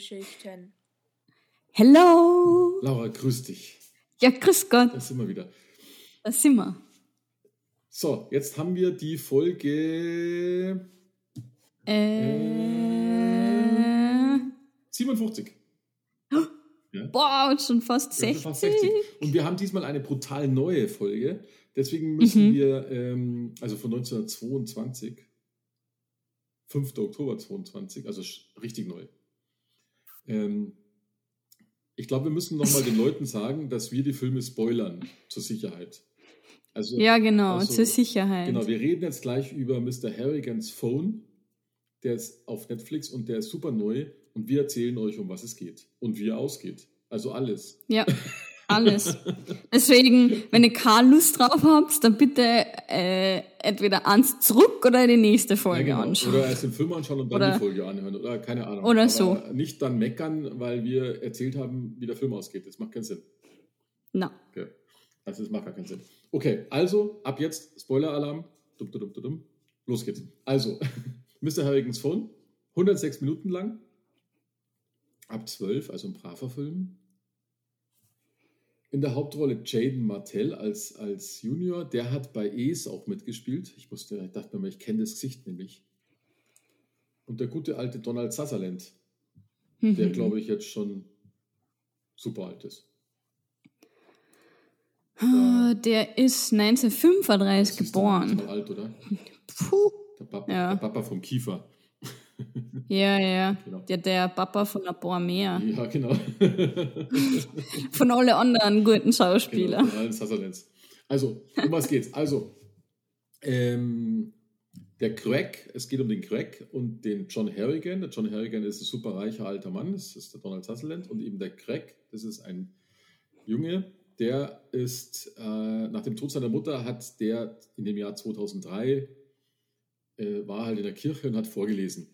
Filmgeschichten. Hello! Laura, grüß dich. Ja, grüß Gott. Da sind wir wieder. Da sind wir. So, jetzt haben wir die Folge Äh, 57. boah, schon fast Wir 60. sind fast 60. Und wir haben diesmal eine brutal neue Folge. Deswegen müssen Mhm. wir, ähm, also von 1922, 5. Oktober 22, also richtig neu. Ähm, ich glaube, wir müssen nochmal den Leuten sagen, dass wir die Filme spoilern, zur Sicherheit. Also, Ja, genau, also- zur Sicherheit. Genau, wir reden jetzt gleich über Mr. Harrigans Phone. Der ist auf Netflix und der ist super neu. Und wir erzählen euch, um was es geht. Und wie er ausgeht. Also alles. Ja, alles. Deswegen, wenn ihr keine Lust drauf habt, dann bitte äh, entweder eins zurück oder die nächste Folge Ja, genau. anschauen. Oder erst den Film anschauen und dann Oder- die Folge anhören. Oder keine Ahnung. Oder Aber so. Nicht dann meckern, weil wir erzählt haben, wie der Film ausgeht. Das macht keinen Sinn. Na, Okay. Also das macht gar keinen Sinn. Okay, also ab jetzt Spoiler-Alarm. Dum, dum, dum, dum. Los geht's. Also, Mr. Harrigans Phone, 106 Minuten lang. Ab 12, also ein braver Film. In der Hauptrolle Jaden Martell als, als Junior. Der hat bei Ace auch mitgespielt. Ich, musste, ich dachte mir, ich kenne das Gesicht nämlich. Und der gute alte Donald Sutherland, der Mhm. glaube ich jetzt schon super alt ist. Ah, der ist 1935 Das ist doch nicht geboren. mal alt, oder? Puh. Der Papa, Ja. der Papa vom Kiefer. Ja, ja. Genau. Der, der Papa von paar mehr. Ja, genau. Von alle anderen guten genau Schauspielern. von allen. Also, um was geht's? Also, ähm, der Craig, es geht um den Craig und den John Harrigan. Der John Harrigan ist ein super reicher alter Mann, das ist der Donald Sutherland. Und eben der Craig, das ist ein Junge, der ist, äh, nach dem Tod seiner Mutter hat der in dem Jahr 2003, äh, war halt in der Kirche und hat vorgelesen.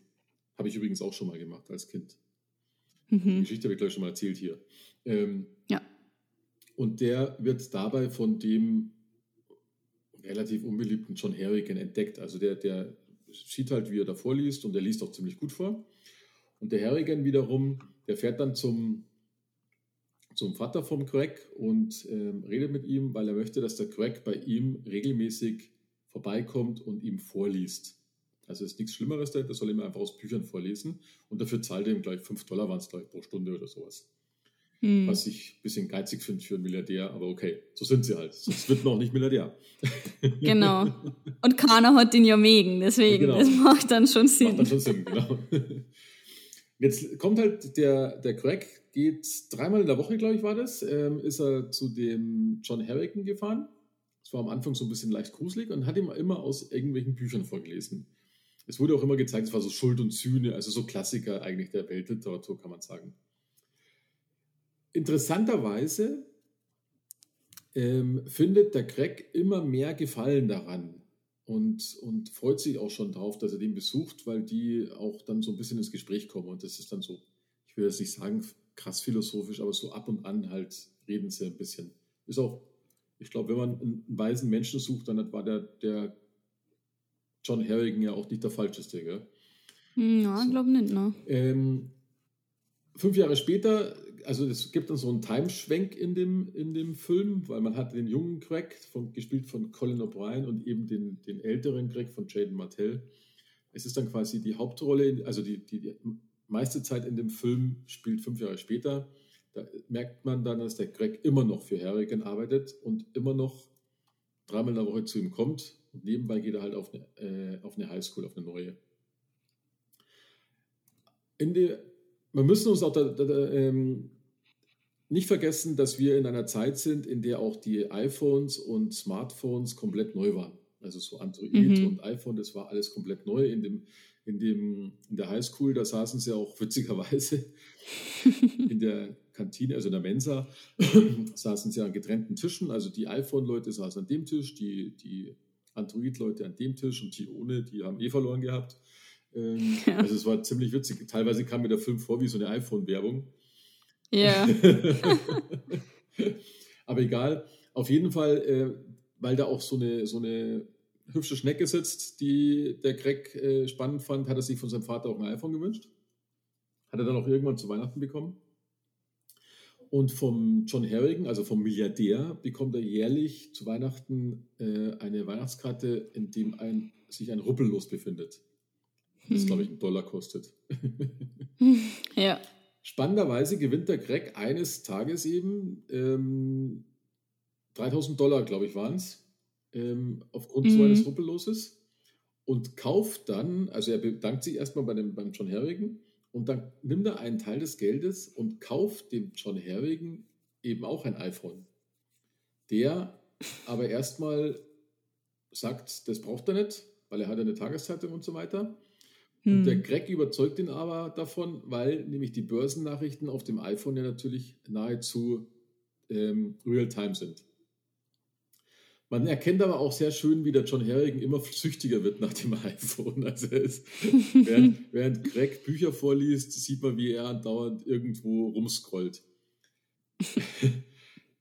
Habe ich übrigens auch schon mal gemacht als Kind. Die Mhm. Geschichte habe ich gleich schon mal erzählt hier. Ähm, Ja. Und der wird dabei von dem relativ unbeliebten John Harrigan entdeckt. Also der, der sieht halt, wie er da vorliest und der liest auch ziemlich gut vor. Und der Harrigan wiederum, der fährt dann zum, zum Vater vom Craig und ähm, redet mit ihm, weil er möchte, dass der Craig bei ihm regelmäßig vorbeikommt und ihm vorliest. Also ist nichts Schlimmeres, der, soll ihm einfach aus Büchern vorlesen und dafür zahlt er ihm gleich 5 Dollar, waren es gleich pro Stunde oder sowas. Mhm. Was ich ein bisschen geizig finde für einen Milliardär, aber okay, so sind sie halt. Sonst wird man auch nicht Milliardär. Genau. Und keiner hat ihn ja mögen, deswegen, Genau. das macht dann schon Sinn. Macht dann schon Sinn, genau. Jetzt kommt halt der, der Craig, geht dreimal in der Woche, glaube ich, war das, ähm, ist er zu dem John Harrigan gefahren. Das war am Anfang so ein bisschen leicht gruselig und hat ihm immer aus irgendwelchen Büchern vorgelesen. Es wurde auch immer gezeigt, es war so Schuld und Sühne, also so Klassiker eigentlich der Weltliteratur, kann man sagen. Interessanterweise ähm, findet der Craig immer mehr Gefallen daran und, und freut sich auch schon drauf, dass er den besucht, weil die auch dann so ein bisschen ins Gespräch kommen. Und das ist dann so, ich will jetzt nicht sagen krass philosophisch, aber so ab und an halt reden sie ein bisschen. Ist auch, ich glaube, wenn man einen weisen Menschen sucht, dann war der, der John Harrigan ja auch nicht der falscheste. Gell? Hm, Ja, ich So. glaube nicht, ne? Ähm, fünf Jahre später, also es gibt dann so einen Timeschwenk in dem, in dem Film, weil man hat den jungen Craig, von, gespielt von Colin O'Brien und eben den, den älteren Craig von Jaden Martell. Es ist dann quasi die Hauptrolle, also die, die, die meiste Zeit in dem Film spielt fünf Jahre später. Da merkt man dann, dass der Craig immer noch für Harrigan arbeitet und immer noch dreimal in der Woche zu ihm kommt. Und nebenbei geht er halt auf eine, äh, auf eine Highschool, auf eine neue. In der, wir müssen uns auch da, da, da, ähm, nicht vergessen, dass wir in einer Zeit sind, in der auch die iPhones und Smartphones komplett neu waren. Also so Android Mhm. und iPhone, das war alles komplett neu. In, dem, in, dem, in der Highschool, da saßen sie auch witzigerweise in der Kantine, also in der Mensa, saßen sie an getrennten Tischen. Also die iPhone-Leute saßen an dem Tisch, die, die Android-Leute an dem Tisch und die ohne, die haben eh verloren gehabt. Ähm, ja. Also es war ziemlich witzig. Teilweise kam mir der Film vor wie so eine iPhone-Werbung. Ja. Aber egal. Auf jeden Fall, äh, weil da auch so eine, so eine hübsche Schnecke sitzt, die der Greg äh, spannend fand, hat er sich von seinem Vater auch ein iPhone gewünscht. Hat er dann auch irgendwann zu Weihnachten bekommen. Und vom John Harrigan, also vom Milliardär, bekommt er jährlich zu Weihnachten äh, eine Weihnachtskarte, in dem ein, sich ein Ruppellos befindet. Das, hm. glaube ich, einen Dollar kostet. ja. Spannenderweise gewinnt der Greg eines Tages eben ähm, 3000 Dollar, glaube ich, waren es, ähm, aufgrund mhm. so eines Ruppelloses und kauft dann, also er bedankt sich erstmal bei dem, beim John Harrigan und dann nimmt er einen Teil des Geldes und kauft dem John Harrigan eben auch ein iPhone. Der aber erstmal sagt, das braucht er nicht, weil er hat eine Tageszeitung und so weiter. Und der Greg hm. überzeugt ihn aber davon, weil nämlich die Börsennachrichten auf dem iPhone ja natürlich nahezu ähm, real-time sind. Man erkennt aber auch sehr schön, wie der John Harrigan immer süchtiger wird nach dem iPhone. Also ist, während, während Greg Bücher vorliest, sieht man, wie er andauernd irgendwo rumscrollt.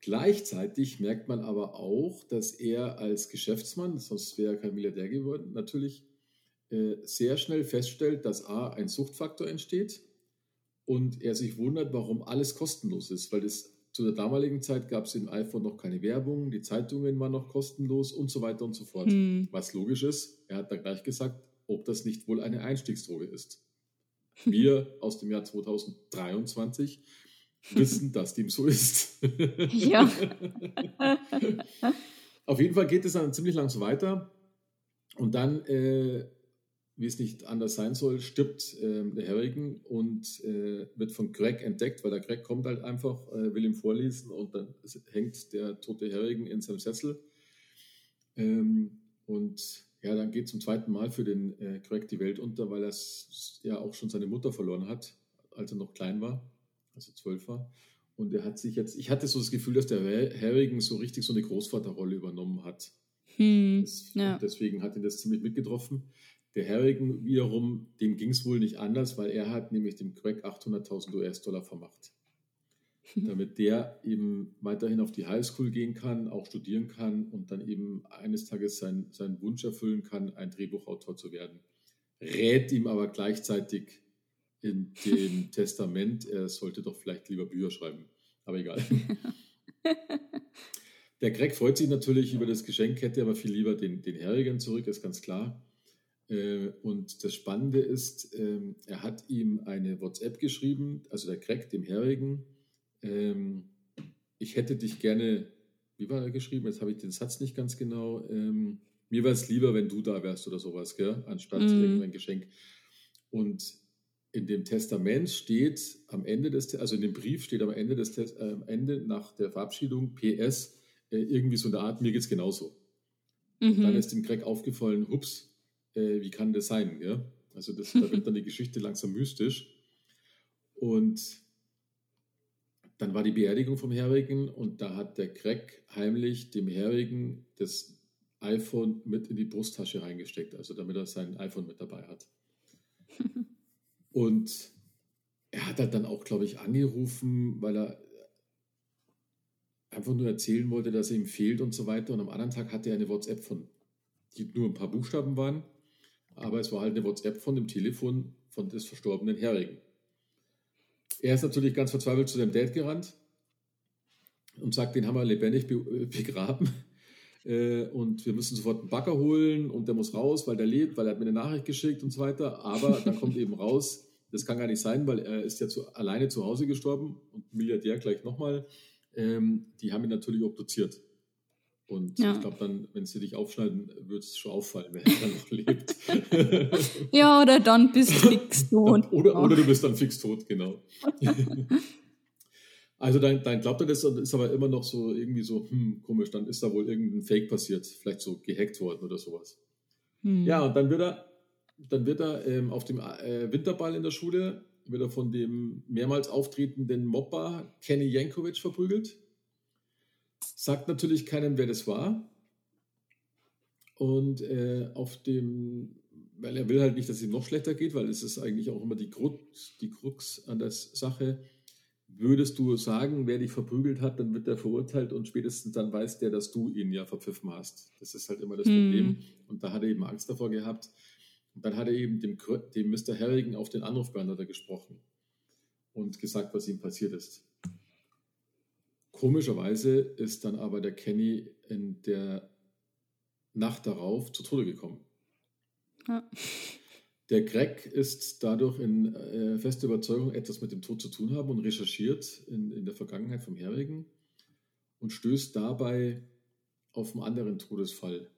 Gleichzeitig merkt man aber auch, dass er als Geschäftsmann, sonst wäre er kein Milliardär geworden, natürlich äh, sehr schnell feststellt, dass A, ein Suchtfaktor entsteht und er sich wundert, warum alles kostenlos ist, weil es zu der damaligen Zeit gab es im iPhone noch keine Werbung, die Zeitungen waren noch kostenlos und so weiter und so fort. Hm. Was logisch ist, er hat dann gleich gesagt, ob das nicht wohl eine Einstiegsdroge ist. Wir aus dem Jahr 2023 wissen, dass dem so ist. ja. Auf jeden Fall geht es dann ziemlich lang so weiter. Und dann äh, wie es nicht anders sein soll, stirbt äh, der Harrigan und äh, wird von Greg entdeckt, weil der Greg kommt halt einfach, äh, will ihm vorlesen und dann hängt der tote Harrigan in seinem Sessel. Ähm, und ja, dann geht zum zweiten Mal für den äh, Greg die Welt unter, weil er ja auch schon seine Mutter verloren hat, als er noch klein war, also zwölf war. Und er hat sich jetzt, ich hatte so das Gefühl, dass der Harrigan so richtig so eine Großvaterrolle übernommen hat. Hm, das, ja. Deswegen hat ihn das ziemlich mitgetroffen. Der Harrigan wiederum, dem ging es wohl nicht anders, weil er hat nämlich dem Craig 800.000 US-Dollar vermacht. Damit der eben weiterhin auf die Highschool gehen kann, auch studieren kann und dann eben eines Tages sein, seinen Wunsch erfüllen kann, ein Drehbuchautor zu werden. Rät ihm aber gleichzeitig in dem Testament, er sollte doch vielleicht lieber Bücher schreiben. Aber egal. Der Greg freut sich natürlich über das Geschenk, hätte aber viel lieber den, den Harrigan zurück, ist ganz klar. Äh, und das Spannende ist, ähm, er hat ihm eine WhatsApp geschrieben, also der Craig, dem Herrigen. Ähm, ich hätte dich gerne, wie war er geschrieben? Jetzt habe ich den Satz nicht ganz genau. Ähm, mir wäre es lieber, wenn du da wärst oder sowas, gell? anstatt mm. irgendein Geschenk. Und in dem Testament steht am Ende des, also in dem Brief steht am Ende des, äh, am Ende nach der Verabschiedung PS äh, irgendwie so eine Art, mir geht es genauso. Mhm. dann ist dem Craig aufgefallen, hups, äh, wie kann das sein? Ja? Also das, da wird dann die Geschichte langsam mystisch. Und dann war die Beerdigung vom Herrigen und da hat der Craig heimlich dem Herrigen das iPhone mit in die Brusttasche reingesteckt, also damit er sein iPhone mit dabei hat. und er hat halt dann auch, glaube ich, angerufen, weil er einfach nur erzählen wollte, dass er ihm fehlt und so weiter. Und am anderen Tag hatte er eine WhatsApp von, die nur ein paar Buchstaben waren aber es war halt eine WhatsApp von dem Telefon von des verstorbenen Herrigen. Er ist natürlich ganz verzweifelt zu seinem Dad gerannt und sagt, den haben wir lebendig äh, begraben äh, und wir müssen sofort einen Bagger holen und der muss raus, weil der lebt, weil er hat mir eine Nachricht geschickt und so weiter. Aber da kommt eben raus, das kann gar nicht sein, weil er ist ja zu, alleine zu Hause gestorben und Milliardär gleich nochmal. Ähm, die haben ihn natürlich obduziert. Und ja. ich glaube dann, wenn sie dich aufschneiden, wird es schon auffallen, wenn er dann noch lebt. ja, oder dann bist du fix tot. oder, oder du bist dann fix tot, genau. also dann, dann glaubt er das und ist aber immer noch so irgendwie so, hm, komisch, dann ist da wohl irgendein Fake passiert, vielleicht so gehackt worden oder sowas. Hm. Ja, und dann wird er, dann wird er ähm, auf dem äh, Winterball in der Schule, wird er von dem mehrmals auftretenden Mopper Kenny Jankovic verprügelt Sagt natürlich keinem, wer das war. Und äh, auf dem weil er will halt nicht, dass es ihm noch schlechter geht, weil es ist eigentlich auch immer die Krux, die Krux an der Sache. Würdest du sagen, wer dich verprügelt hat, dann wird er verurteilt und spätestens dann weiß der, dass du ihn ja verpfiffen hast. Das ist halt immer das hm. Problem. Und da hat er eben Angst davor gehabt. Und dann hat er eben dem, dem Mr. Harrigan auf den Anrufbeantworter gesprochen und gesagt, was ihm passiert ist. Komischerweise ist dann aber der Kenny in der Nacht darauf zu Tode gekommen. Ja. Der Greg ist dadurch in äh, fester Überzeugung, etwas mit dem Tod zu tun haben und recherchiert in, in der Vergangenheit vom Herrigen und stößt dabei auf einen anderen Todesfall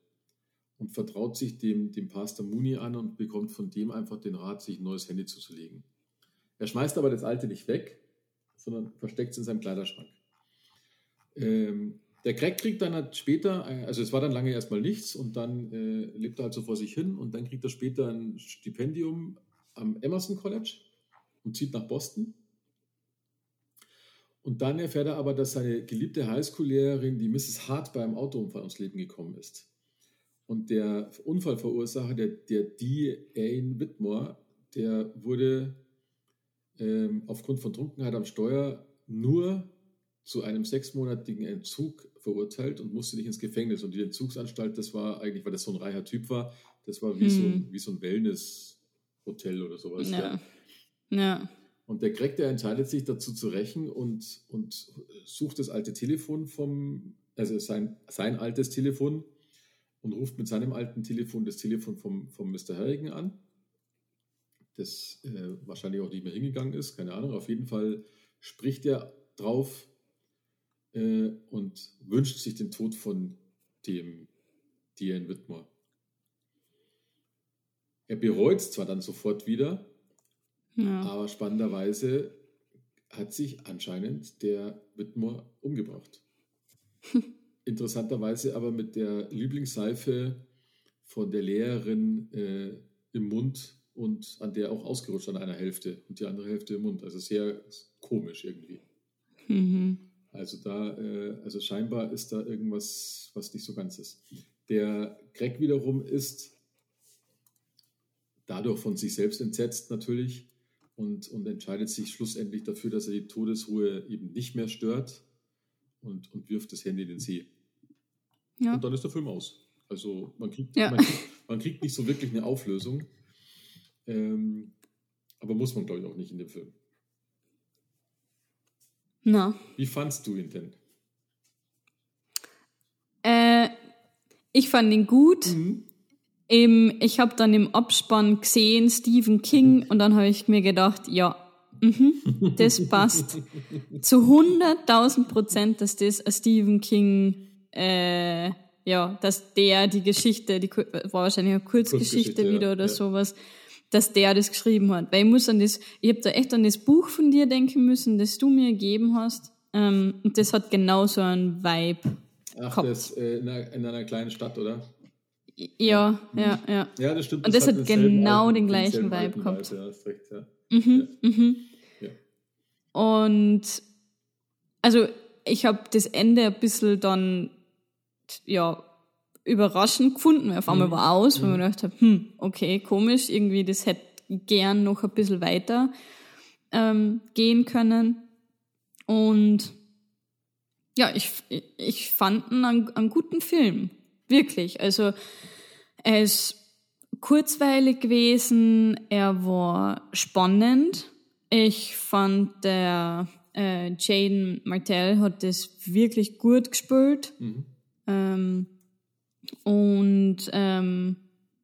und vertraut sich dem, dem Pastor Mooney an und bekommt von dem einfach den Rat, sich ein neues Handy zuzulegen. Er schmeißt aber das alte nicht weg, sondern versteckt es in seinem Kleiderschrank. Ähm, der Craig kriegt dann halt später, äh, also es war dann lange erstmal nichts und dann äh, lebt er halt so vor sich hin und dann kriegt er später ein Stipendium am Emerson College und zieht nach Boston. Und dann erfährt er aber, dass seine geliebte Highschool-Lehrerin, die Mrs. Hart, bei einem Autounfall ums Leben gekommen ist. Und der Unfallverursacher, der, der D. Ain Whitmore, der wurde ähm, aufgrund von Trunkenheit am Steuer nur zu einem sechsmonatigen Entzug verurteilt und musste nicht ins Gefängnis. Und die Entzugsanstalt, das war eigentlich, weil das so ein reicher Typ war, das war wie, hm. so, ein, wie so ein Wellness-Hotel oder sowas. Ja. ja. Und der Greg, der entscheidet sich dazu zu rächen und, und sucht das alte Telefon vom, also sein, sein altes Telefon und ruft mit seinem alten Telefon das Telefon vom, vom Mr. Harrigan an, das äh, wahrscheinlich auch nicht mehr hingegangen ist, keine Ahnung. Auf jeden Fall spricht er drauf, äh, und wünscht sich den Tod von dem Diane Whitmore. Er bereut es zwar dann sofort wieder, ja. aber spannenderweise hat sich anscheinend der Whitmore umgebracht. Interessanterweise aber mit der Lieblingsseife von der Lehrerin äh, im Mund und an der auch ausgerutscht an einer Hälfte und die andere Hälfte im Mund. Also sehr komisch irgendwie. Mhm. Also da, äh, also scheinbar ist da irgendwas, was nicht so ganz ist. Der Greg wiederum ist dadurch von sich selbst entsetzt natürlich und, und entscheidet sich schlussendlich dafür, dass er die Todesruhe eben nicht mehr stört und, und wirft das Handy in den See. Ja. Und dann ist der Film aus. Also man kriegt, ja. man, man kriegt nicht so wirklich eine Auflösung. Ähm, aber muss man, glaube ich, auch nicht in dem Film. Na. Wie fandst du ihn denn? Äh, ich fand ihn gut. Mhm. Im, ich habe dann im Abspann gesehen Stephen King und dann habe ich mir gedacht, ja, mh, das passt zu 100.000 Prozent, dass das ein Stephen King, äh, ja, dass der die Geschichte, die war wahrscheinlich eine Kurzgeschichte, Kurzgeschichte wieder oder ja. sowas, dass der das geschrieben hat. Weil ich muss an das, ich habe da echt an das Buch von dir denken müssen, das du mir gegeben hast. Ähm, und das hat genau so einen Vibe. Ach, gehabt. das äh, in, einer, in, einer, kleinen Stadt, oder? Ja, ja, ja. Ja, das stimmt. Und das, das hat, genau Alten, den gleichen Vibe gehabt. Ja, hast recht, ja. Mhm, ja. mhm. Ja. Und also ich habe das Ende ein bisschen dann ja überraschend gefunden. Auf einmal mhm. war aus, weil mhm. man gedacht hm, okay, komisch, irgendwie, das hätte gern noch ein bisschen weiter ähm, gehen können. Und ja, ich, ich fand einen, einen guten Film. Wirklich. Also, er ist kurzweilig gewesen, er war spannend. Ich fand, der äh, Jaden Martell hat das wirklich gut gespielt. Mhm. Ähm, und ähm,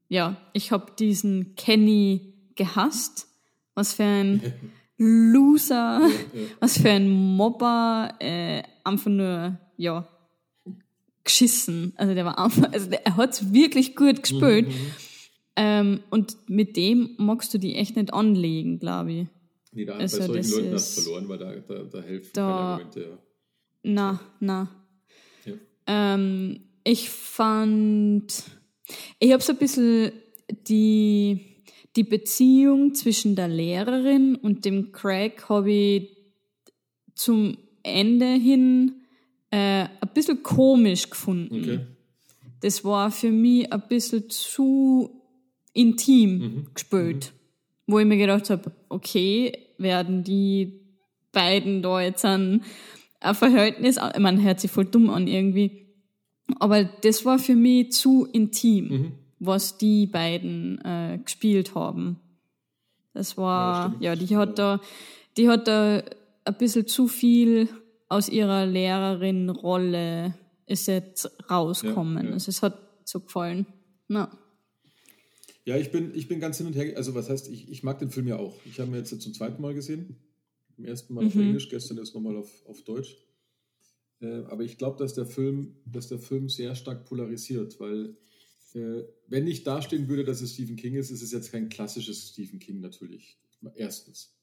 ja, ich habe diesen Kenny gehasst. Was für ein Loser, ja, ja. was für ein Mobber, äh, einfach nur, ja, geschissen. Also der war einfach, also der, er hat's wirklich gut gespielt. Mhm, mhm. ähm, und mit dem magst du die echt nicht anlegen, glaube ich. Nee, da also, bei solchen Leuten hast du verloren, weil da, da, da helfen da, keine Argumente. Ja. Na, na. Ja. Ähm, ich fand, ich habe so ein bisschen die, die Beziehung zwischen der Lehrerin und dem Craig habe ich zum Ende hin äh, ein bisschen komisch gefunden. Okay. Das war für mich ein bisschen zu intim mhm. gespielt. Mhm. Wo ich mir gedacht habe, okay, werden die beiden da jetzt ein, ein Verhältnis, ich meine, hört sich voll dumm an irgendwie, aber das war für mich zu intim, mhm. was die beiden äh, gespielt haben. Das war, ja, ja die hat da, die hat da ein bisschen zu viel aus ihrer Lehrerin-Rolle ist jetzt rauskommen. Ja, ja. Also es hat so gefallen. Ja. Ja, ich bin, ich bin ganz hin und her. Also, was heißt, ich, ich mag den Film ja auch. Ich habe ihn jetzt zum zweiten Mal gesehen. Im ersten Mal mhm. auf Englisch, gestern ist nochmal auf, auf Deutsch. Äh, aber ich glaube, dass, der Film, dass der Film sehr stark polarisiert, weil, äh, wenn nicht dastehen würde, dass es Stephen King ist, ist es jetzt kein klassisches Stephen King natürlich. Erstens.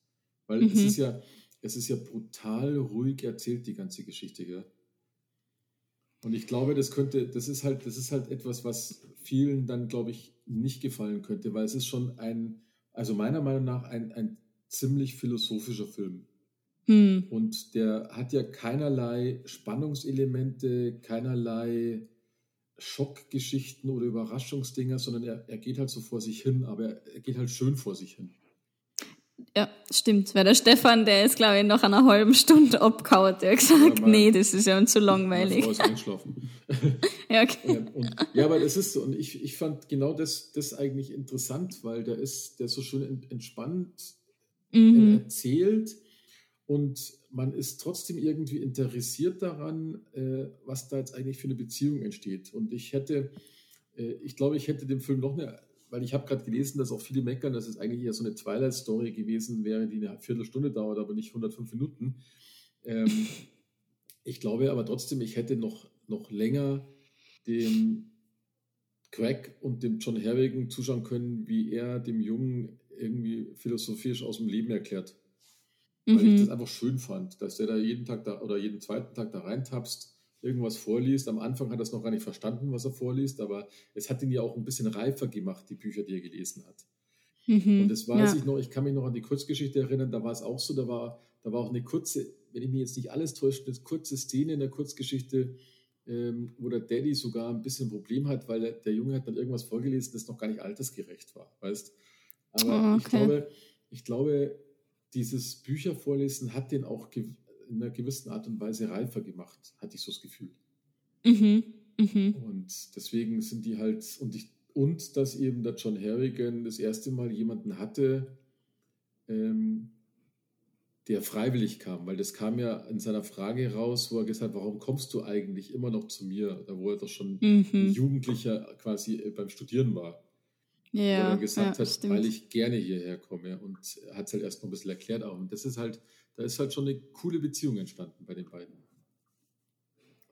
Weil mhm. es, ist ja, es ist ja brutal ruhig erzählt, die ganze Geschichte. Gell? Und ich glaube, das könnte, das ist halt, das ist halt etwas, was vielen dann, glaube ich, nicht gefallen könnte, weil es ist schon ein, also meiner Meinung nach ein, ein ziemlich philosophischer Film. Hm. Und der hat ja keinerlei Spannungselemente, keinerlei Schockgeschichten oder Überraschungsdinger, sondern er, er geht halt so vor sich hin, aber er geht halt schön vor sich hin. Ja, stimmt. Weil der Stefan, der ist, glaube ich, nach einer halben Stunde abgehauen. Der hat gesagt, ja, nee, das ist ja zu langweilig. Frau ist einschlafen. ja, okay. Und, ja, aber das ist so. Und ich, ich fand genau das, das eigentlich interessant, weil der ist, der ist so schön entspannt mhm. erzählt und man ist trotzdem irgendwie interessiert daran, äh, was da jetzt eigentlich für eine Beziehung entsteht. Und ich hätte, äh, ich glaube, ich hätte dem Film noch eine weil ich habe gerade gelesen, dass auch viele meckern, dass es eigentlich eher so eine Twilight-Story gewesen wäre, die eine Viertelstunde dauert, aber nicht 105 Minuten. Ähm, ich glaube aber trotzdem, ich hätte noch, noch länger dem Craig und dem John Herrigan zuschauen können, wie er dem Jungen irgendwie philosophisch aus dem Leben erklärt. Weil mhm. ich das einfach schön fand, dass der da jeden Tag da oder jeden zweiten Tag da reintapst irgendwas vorliest. Am Anfang hat er es noch gar nicht verstanden, was er vorliest, aber es hat ihn ja auch ein bisschen reifer gemacht, die Bücher, die er gelesen hat. Mhm, und das weiß ja. ich noch, ich kann mich noch an die Kurzgeschichte erinnern, da war es auch so, da war, da war auch eine kurze, wenn ich mich jetzt nicht alles täusche, eine kurze Szene in der Kurzgeschichte, ähm, wo der Daddy sogar ein bisschen ein Problem hat, weil der, der, Junge hat dann irgendwas vorgelesen, das noch gar nicht altersgerecht war, weißt Aber oh, okay. ich glaube, ich glaube, dieses Büchervorlesen hat den auch in einer gewissen Art und Weise reifer gemacht, hatte ich so das Gefühl. Mhm. Mhm. Und deswegen sind die halt, und, ich, und dass eben der John Harrigan das erste Mal jemanden hatte, ähm, der freiwillig kam, weil das kam ja in seiner Frage raus, wo er gesagt hat, warum kommst du eigentlich immer noch zu mir, da wo er doch schon mhm. ein Jugendlicher quasi äh, beim Studieren war. Ja, er gesagt ja, hat, stimmt. weil ich gerne hierher komme und hat es halt erst noch ein bisschen erklärt auch. Und das ist halt, da ist halt schon eine coole Beziehung entstanden bei den beiden.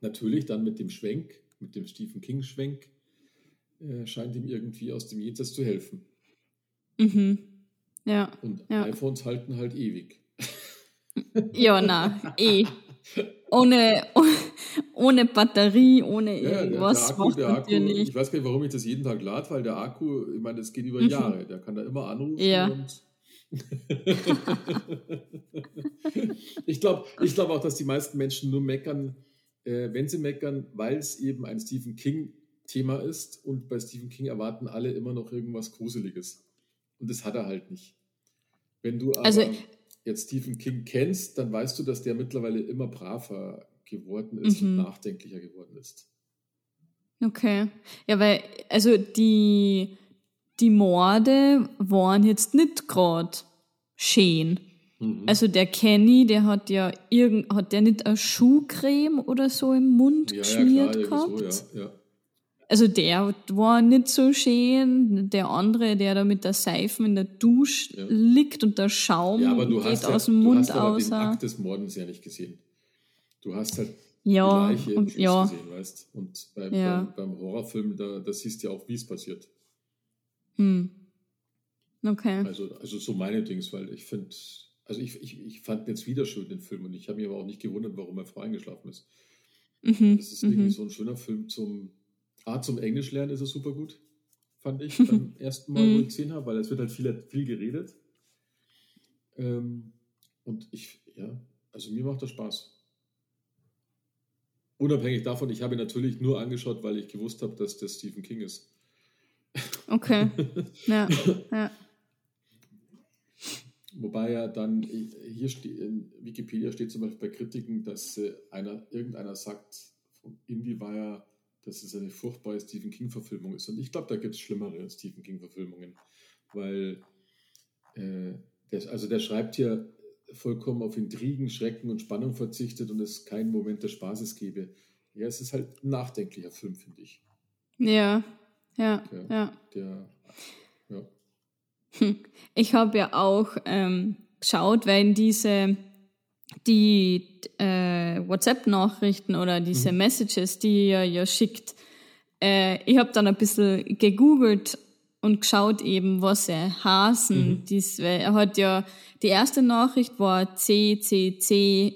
Natürlich dann mit dem Schwenk, mit dem Stephen King-Schwenk, äh, scheint ihm irgendwie aus dem Jenseits zu helfen. Mhm. Ja. Und ja. iPhones halten halt ewig. Ja, na, eh. Ohne, ohne Batterie, ohne irgendwas. Ja, der, Akku, der Akku. Ich weiß gar nicht, warum ich das jeden Tag lade, weil der Akku, ich meine, das geht über mhm. Jahre. Der kann da immer anrufen ja. ich glaube ich glaub auch, dass die meisten Menschen nur meckern, äh, wenn sie meckern, weil es eben ein Stephen King-Thema ist und bei Stephen King erwarten alle immer noch irgendwas Gruseliges. Und das hat er halt nicht. Wenn du aber also, jetzt Stephen King kennst, dann weißt du, dass der mittlerweile immer braver geworden ist mhm. und nachdenklicher geworden ist. Okay. Ja, weil, also die die Morde waren jetzt nicht gerade schön. Mhm. Also der Kenny, der hat ja irgend, hat der nicht eine Schuhcreme oder so im Mund ja, geschmiert ja, klar, gehabt? So, ja, ja. Also der war nicht so schön. Der andere, der da mit der Seife in der Dusche ja. liegt und der Schaum ja, geht aus dem Mund du hast aber den Akt des Mordens ja nicht gesehen. Du hast halt ja, die Leiche und, ja. gesehen, weißt Und beim, ja. beim, beim Horrorfilm, da, da siehst du ja auch, wie es passiert. Hm. Okay. Also, also so meine Dings, weil ich finde, also ich, ich, ich fand jetzt wieder schön den Film und ich habe mich aber auch nicht gewundert, warum er Frau eingeschlafen ist. Mhm. Das ist mhm. irgendwie so ein schöner Film zum, A, zum Englisch lernen ist er super gut, fand ich beim ersten Mal, wo mhm. ich gesehen habe, weil es wird halt viel, viel geredet. Ähm, und ich, ja, also mir macht das Spaß. Unabhängig davon, ich habe ihn natürlich nur angeschaut, weil ich gewusst habe, dass das Stephen King ist. Okay. Ja, ja. Wobei ja dann, hier steht, in Wikipedia steht zum Beispiel bei Kritiken, dass äh, einer, irgendeiner sagt, vom IndieWire, dass es eine furchtbare Stephen King-Verfilmung ist. Und ich glaube, da gibt es schlimmere Stephen King-Verfilmungen, weil äh, der, also der schreibt hier vollkommen auf Intrigen, Schrecken und Spannung verzichtet und es keinen Moment des Spaßes gebe. Ja, es ist halt ein nachdenklicher Film, finde ich. Ja, ja, Der, ja. der ja. Ich habe ja auch ähm, geschaut, wenn diese die äh, WhatsApp-Nachrichten oder diese Messages, die er ja schickt, äh, ich habe dann ein bisschen gegoogelt und geschaut eben, was er hasen. Dies, weil er hat ja, die erste Nachricht war CCCX,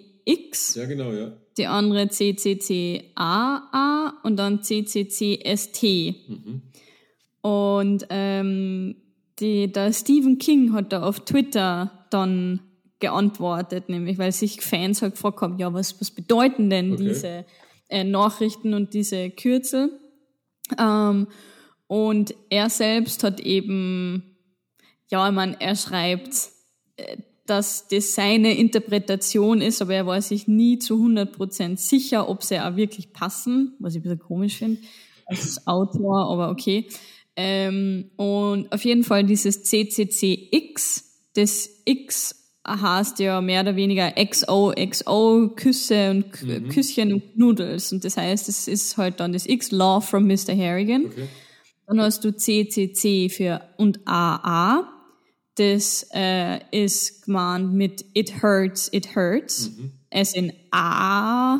ja, genau, ja. die andere CCCAA und dann CCCST. Und ähm, die, der Stephen King hat da auf Twitter dann geantwortet, nämlich weil sich Fans halt gefragt haben, ja, was, was bedeuten denn Okay. diese äh, Nachrichten und diese Kürzel? Ähm, und er selbst hat eben, ja, ich meine, er schreibt, äh, dass das seine Interpretation ist, aber er war sich nie zu 100% sicher, ob sie auch wirklich passen, was ich ein bisschen komisch finde, als Autor, aber okay. Ähm, und auf jeden Fall dieses CCCX, das X heißt ja mehr oder weniger XOXO, Küsse und K Küsschen und Noodles. Und das heißt, es ist halt dann das X, Law from Mr. Harrigan. Okay. Dann hast du CCC für und AA. Das äh, ist gemeint mit It hurts, it hurts. Es in A,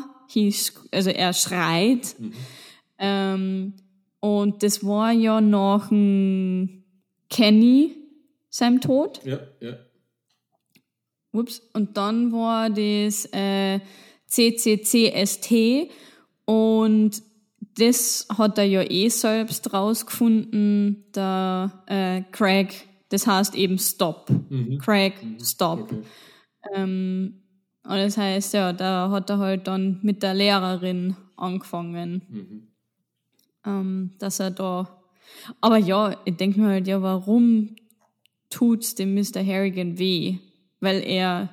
also er schreit. Ähm, und das war ja nach Kenny, seinem Tod. Ja, ja. Ups. Und dann war das äh, CCCST und das hat er ja eh selbst rausgefunden, der äh, Craig. Das heißt eben Stop. Craig, Stop. Okay. Ähm, und das heißt, ja, da hat er halt dann mit der Lehrerin angefangen, ähm, dass er da. Aber ja, ich denke mir halt, ja, warum tut's dem Mr. Harrigan weh? Weil er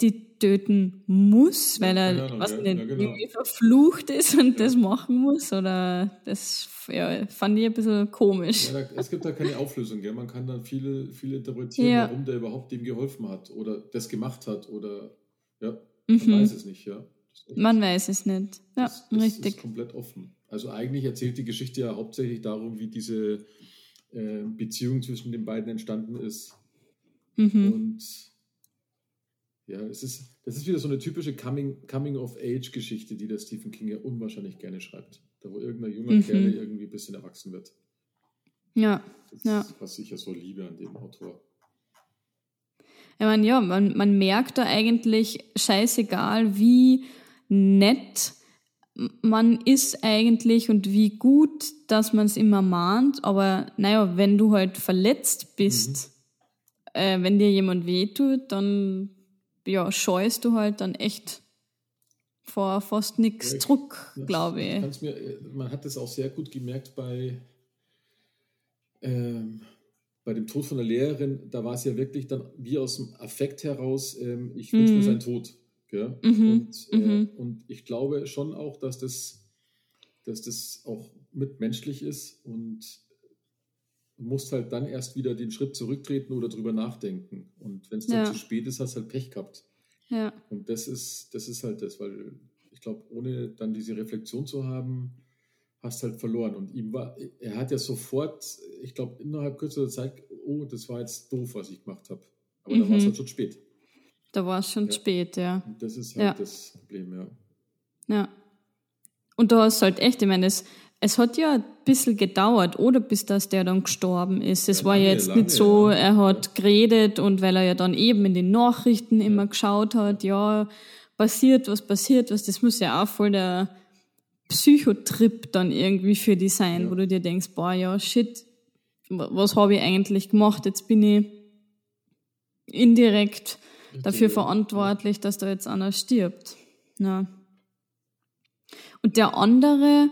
die töten muss, weil er keine Ahnung, was ja, nicht ja, genau. verflucht ist und das machen muss. Oder das ja, fand ich ein bisschen komisch. Ja, da, es gibt da keine Auflösung, gell? Man kann dann viele, viele interpretieren, Ja. warum der überhaupt dem geholfen hat oder das gemacht hat oder ja, Mhm. man weiß es nicht, ja. Man weiß es nicht. Ja, das, das richtig. ist komplett offen. Also eigentlich erzählt die Geschichte ja hauptsächlich darum, wie diese äh, Beziehung zwischen den beiden entstanden ist. Mhm. Und ja, es ist, das ist wieder so eine typische Coming, Coming-of-Age-Geschichte, die der Stephen King ja unwahrscheinlich gerne schreibt. Da wo irgendein junger Mhm. Kerl irgendwie ein bisschen erwachsen wird. Ja. Das Ja. ist, was ich ja so liebe an dem Autor. Ich meine, ja, man, man merkt da eigentlich scheißegal, wie nett man ist eigentlich und wie gut, dass man es immer mahnt. Aber naja, wenn du halt verletzt bist, äh, wenn dir jemand wehtut, dann ja, scheust du halt dann echt vor fast nichts Ja, Ja, glaube ich. Mir, äh, man hat das auch sehr gut gemerkt bei, ähm, bei dem Tod von der Lehrerin. Da war es ja wirklich dann wie aus dem Affekt heraus, ähm, ich wünsche mir seinen Tod. Gell? Und, äh, und ich glaube schon auch, dass das, dass das auch mitmenschlich ist und musst halt dann erst wieder den Schritt zurücktreten oder drüber nachdenken. Und wenn es dann Ja. zu spät ist, hast du halt Pech gehabt. Ja, Und das ist, das ist halt das, weil ich glaube, ohne dann diese Reflexion zu haben, hast halt verloren. Und ihm war, er hat ja sofort, ich glaube, innerhalb kürzester Zeit, oh, das war jetzt doof, was ich gemacht habe. Aber da war es halt schon spät. da war es schon Ja. spät, ja. Und das ist halt Ja. das Problem. Ja. Und da hast halt echt, ich meine, es, es hat ja ein bisschen gedauert, oder bis dass der dann gestorben ist. Es Ja, war lange, jetzt lange, nicht so, ja. er hat geredet und weil er ja dann eben in den Nachrichten immer geschaut hat, ja, passiert was, passiert was, das muss ja auch voll der Psychotrip dann irgendwie für die sein, Ja. wo du dir denkst, boah, ja, shit, wa- was habe ich eigentlich gemacht? Jetzt bin ich indirekt dafür ja. verantwortlich, dass da jetzt einer stirbt. Ja. Und der andere,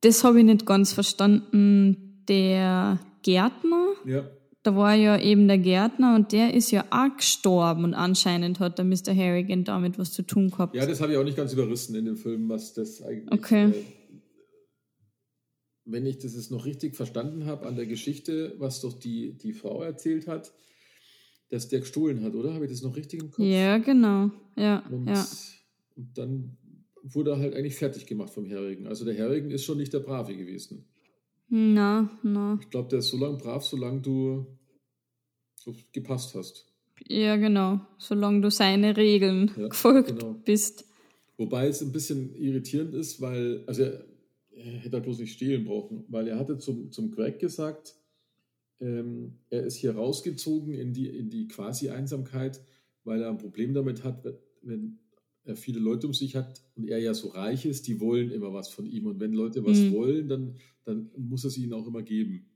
das habe ich nicht ganz verstanden. Der Gärtner, Ja. da war ja eben der Gärtner und der ist ja auch gestorben und anscheinend hat der Mr. Harrigan damit was zu tun gehabt. Ja, das habe ich auch nicht ganz überrissen in dem Film, was das eigentlich. Okay. Äh, wenn ich das jetzt noch richtig verstanden habe an der Geschichte, was doch die, die Frau erzählt hat, dass der gestohlen hat, oder? Habe ich das noch richtig im Kopf? Ja, genau. Ja, Und, ja. und dann wurde halt eigentlich fertig gemacht vom Herrigen. Also der Herrigen ist schon nicht der Brave gewesen. Na, na. Ich glaube, der ist so lange brav, solange du so gepasst hast. Ja, genau. Solange du seine Regeln Ja, gefolgt genau. bist. Wobei es ein bisschen irritierend ist, weil, also er, er hätte halt bloß nicht stehlen brauchen, weil er hatte zum, zum Greg gesagt, ähm, er ist hier rausgezogen in die, in die Quasi-Einsamkeit, weil er ein Problem damit hat, wenn er viele Leute um sich hat und er ja so reich ist, die wollen immer was von ihm. Und wenn Leute was Mhm. wollen, dann, dann muss er sie ihnen auch immer geben.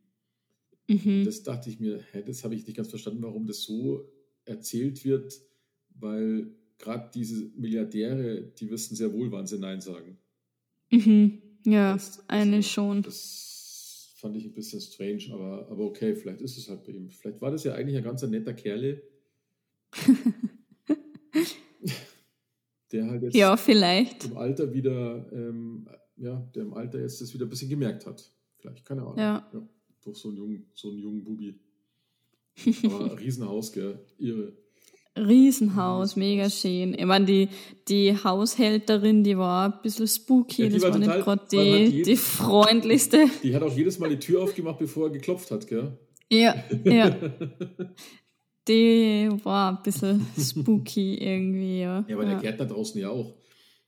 Mhm. Das dachte ich mir, hä, das habe ich nicht ganz verstanden, warum das so erzählt wird, weil gerade diese Milliardäre, die wissen sehr wohl, wann sie Nein sagen. Mhm. Ja, Das- eigentlich also, schon. Das fand ich ein bisschen strange, aber, aber okay, vielleicht ist es halt bei ihm. Vielleicht war das ja eigentlich ein ganz netter Kerle. der halt jetzt Ja, vielleicht. im Alter wieder, ähm, ja, der im Alter jetzt das wieder ein bisschen gemerkt hat. Vielleicht, keine Ahnung. Ja. durch so einen jungen, so einen jungen Bubi. Aber Riesenhaus, gell? Irre. Riesenhaus, mega schön. Ich meine, die, die Haushälterin, die war ein bisschen spooky, Ja, die das war war, nicht total- gerade man hat die, jeden- die freundlichste. Die hat auch jedes Mal die Tür aufgemacht, bevor er geklopft hat, gell? Ja, ja. Die war ein bisschen spooky irgendwie, ja. Ja, aber der ja. Gärtner draußen ja auch.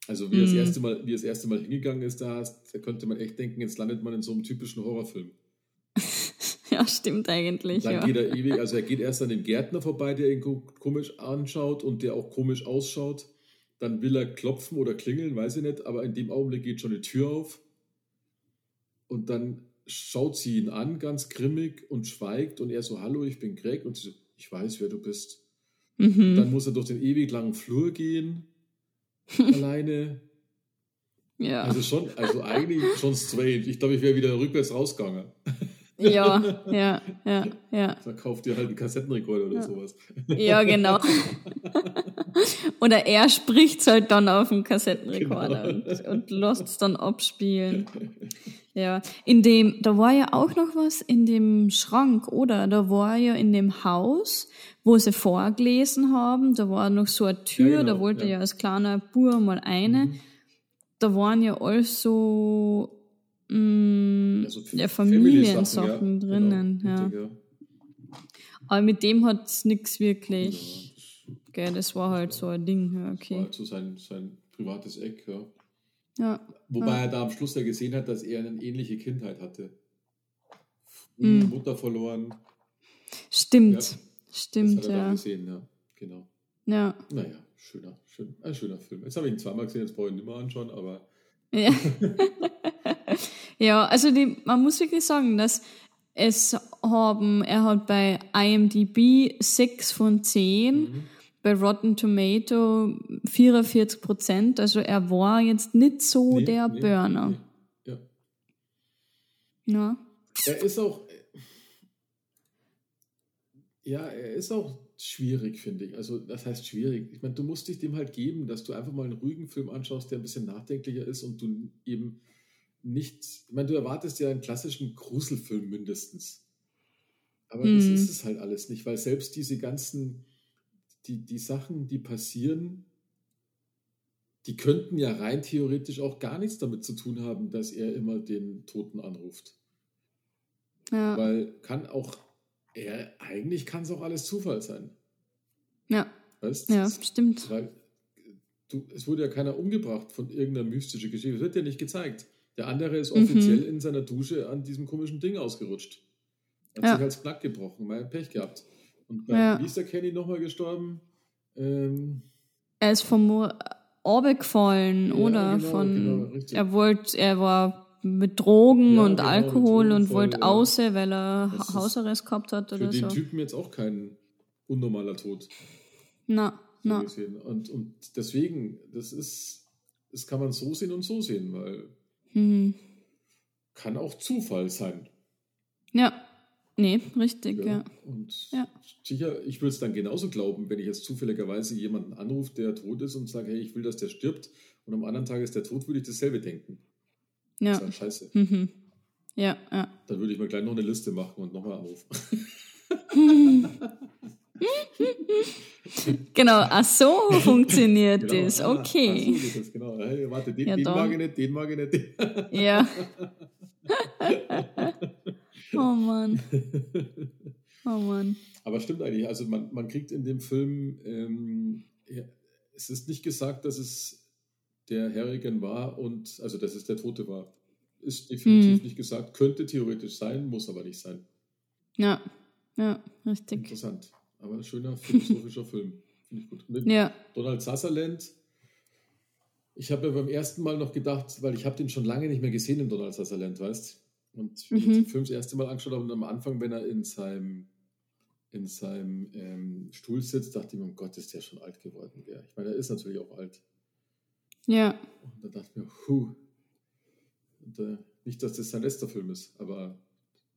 Also wie er das Mhm. erste Mal, wie das erste Mal hingegangen ist, da, da könnte man echt denken, jetzt landet man in so einem typischen Horrorfilm. ja, stimmt eigentlich, Dann ja. geht er ewig, also er geht erst an dem Gärtner vorbei, der ihn ko- komisch anschaut und der auch komisch ausschaut. Dann will er klopfen oder klingeln, weiß ich nicht, aber in dem Augenblick geht schon die Tür auf. Und dann schaut sie ihn an, ganz grimmig und schweigt und er so, hallo, ich bin Greg. Und sie so, ich weiß, wer du bist. Mhm. Dann muss er durch den ewig langen Flur gehen, alleine. ja. Also schon, also eigentlich schon strange. Ich glaube, ich wäre wieder rückwärts rausgegangen. ja, ja, ja, ja. Verkauft dir halt einen Kassettenrekorder oder sowas. Ja, genau. Oder er spricht halt dann auf dem Kassettenrekorder Genau. und, und lässt es dann abspielen. Ja, in dem, da war ja auch noch was in dem Schrank, oder? Da war ja in dem Haus, wo sie vorgelesen haben, da war noch so eine Tür, Ja, genau, da wollte ja. ja als kleiner Bur mal eine. Mhm. Da waren ja alles so, mh, Ja, so ja, Familiensachen ja, drinnen. genau, ja. richtig, ja. Aber mit dem hat's nix wirklich. Ja, Gell, das war halt so ein Ding, ja, Das war okay. halt so sein, sein privates Eck, ja. Ja, Wobei er da am Schluss ja gesehen hat, dass er eine ähnliche Kindheit hatte. Mhm. Mutter verloren. stimmt, Ja, Das stimmt, hat er ja. gesehen, ja. Genau. Ja, Naja, schöner, schön, ein schöner Film. Jetzt habe ich ihn zweimal gesehen, jetzt brauche ich ihn nicht mehr anschauen, aber ja. ja, also die, man muss wirklich sagen, dass es haben, er hat bei IMDb 6 von 10, Mhm. Bei Rotten Tomato 44 Prozent, also er war jetzt nicht so Nee, der nee, Burner. nee. Ja. Ja. Er ist auch. Ja, er ist auch schwierig, finde ich. Also, das heißt schwierig. Ich meine, du musst dich dem halt geben, dass du einfach mal einen ruhigen Film anschaust, der ein bisschen nachdenklicher ist und du eben nicht. Ich meine, du erwartest ja einen klassischen Gruselfilm mindestens. Aber das Mhm. ist es halt alles nicht, weil selbst diese ganzen. Die, die Sachen, die passieren, die könnten ja rein theoretisch auch gar nichts damit zu tun haben, dass er immer den Toten anruft. Ja. Weil kann auch, er, eigentlich kann es auch alles Zufall sein. ja, Weißt? ja, stimmt. Weil du, es wurde ja keiner umgebracht von irgendeiner mystischen Geschichte. Das wird ja nicht gezeigt. Der andere ist Mhm. offiziell in seiner Dusche an diesem komischen Ding ausgerutscht. Hat Ja. sich als Knack gebrochen, mal Pech gehabt. Und bei, Ja. wie ist der Kenny nochmal gestorben? Ähm, Er ist vom Orbe gefallen, Ja, oder? genau, von, genau, er wollte, er war mit Drogen Ja, und genau, Alkohol und wollte ja. aus, weil er Das Hausarrest gehabt hat für oder den so. Typen jetzt auch kein unnormaler Tod. Na, so na. gesehen. Und, und deswegen, das ist, das kann man so sehen und so sehen, weil Mhm. kann auch Zufall sein. Ja. Nee, richtig, ja. ja. Und ja. sicher, ich würde es dann genauso glauben, wenn ich jetzt zufälligerweise jemanden anrufe, der tot ist und sage, hey, ich will, dass der stirbt und am anderen Tag ist der tot, würde ich dasselbe denken. Ja. Das ist scheiße. Mhm. Ja, ja. Dann würde ich mal gleich noch eine Liste machen und nochmal anrufen. genau, ach so funktioniert genau, das. Okay. Ach so das, genau. Hey, warte, den, ja, den mag ich nicht, den mag ich nicht. ja. oh Mann. Oh Mann. Aber stimmt eigentlich, also man, man kriegt in dem Film, ähm, ja, es ist nicht gesagt, dass es der Harrigan war und, also dass es der Tote war. Ist definitiv hm. nicht gesagt, könnte theoretisch sein, muss aber nicht sein. Ja, ja, richtig. Interessant. Aber ein schöner philosophischer Film. Finde ich gut. Mit ja. Donald Sutherland. Ich habe ja beim ersten Mal noch gedacht, weil ich habe den schon lange nicht mehr gesehen, den Donald Sutherland, weißt Und mhm. den Film das erste Mal angeschaut habe und am Anfang, wenn er in seinem, in seinem ähm, Stuhl sitzt, dachte ich mir, um Gott, ist der schon alt geworden. Der. Ich meine, er ist natürlich auch alt. Ja. Und da dachte ich mir, huh. Und, äh, nicht, dass das sein letzter Film ist, aber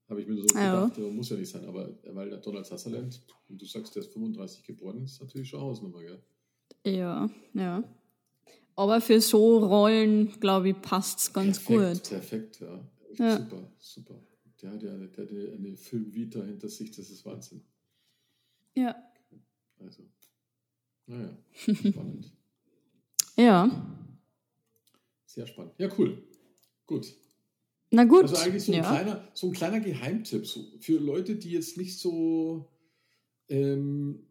habe ich mir so gedacht, muss ja nicht sein. Aber weil der Donald Sutherland, und du sagst, der ist 35 geboren, ist natürlich schon Hausnummer, gell? Ja, ja. Aber für so Rollen, glaube ich, passt es ganz perfekt, gut. Perfekt, ja. Ja. Super, super. Der hat ja eine, der hat eine Filmvita hinter sich, das ist Wahnsinn. Ja. Also, naja, spannend. ja. Sehr spannend. Ja, cool. Gut. Na gut. Also eigentlich so ein, ja. kleiner, so ein kleiner Geheimtipp so für Leute, die jetzt nicht so ähm,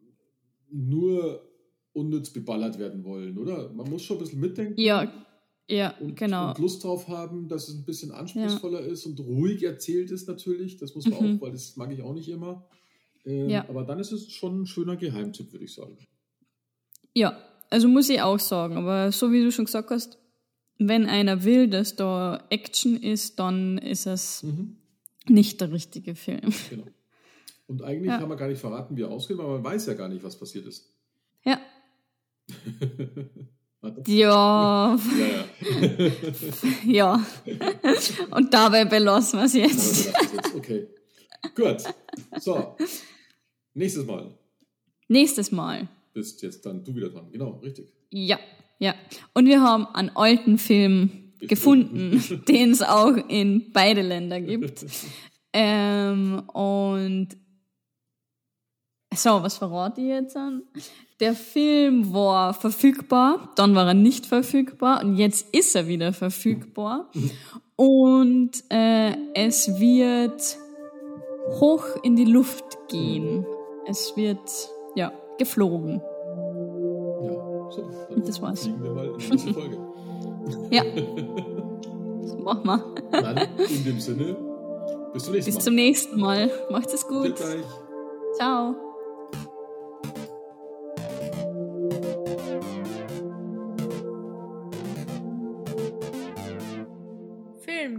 nur unnütz beballert werden wollen, oder? Man muss schon ein bisschen mitdenken. Ja, ja, und, genau. Und Lust drauf haben, dass es ein bisschen anspruchsvoller ja. ist und ruhig erzählt ist natürlich. Das muss man mhm. auch, weil das mag ich auch nicht immer. Ähm, ja. Aber dann ist es schon ein schöner Geheimtipp, würde ich sagen. Ja, also muss ich auch sagen. Aber so wie du schon gesagt hast, wenn einer will, dass da Action ist, dann ist es mhm. nicht der richtige Film. Genau. Und eigentlich ja. kann man gar nicht verraten, wie er ausgeht, weil man weiß ja gar nicht, was passiert ist. Ja. ja. Ja, ja. ja. Und dabei belassen wir es jetzt. Okay. Gut. So. Nächstes Mal. Nächstes Mal. Bist jetzt dann du wieder dran. Genau, richtig. Ja. Ja, und wir haben einen alten Film gefunden, den es auch in beide Länder gibt. Ähm, und so, was verrate ich jetzt an? Der Film war verfügbar, dann war er nicht verfügbar und jetzt ist er wieder verfügbar. Und äh, es wird hoch in die Luft gehen. Es wird, ja, geflogen. So, dann das war's. Fliegen wir mal in die Folge. ja. Das machen wir. Dann in dem Sinne, bis zum nächsten Mal. Bis zum nächsten Mal. Macht es gut. Bis gleich. Ciao.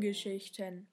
Filmgeschichten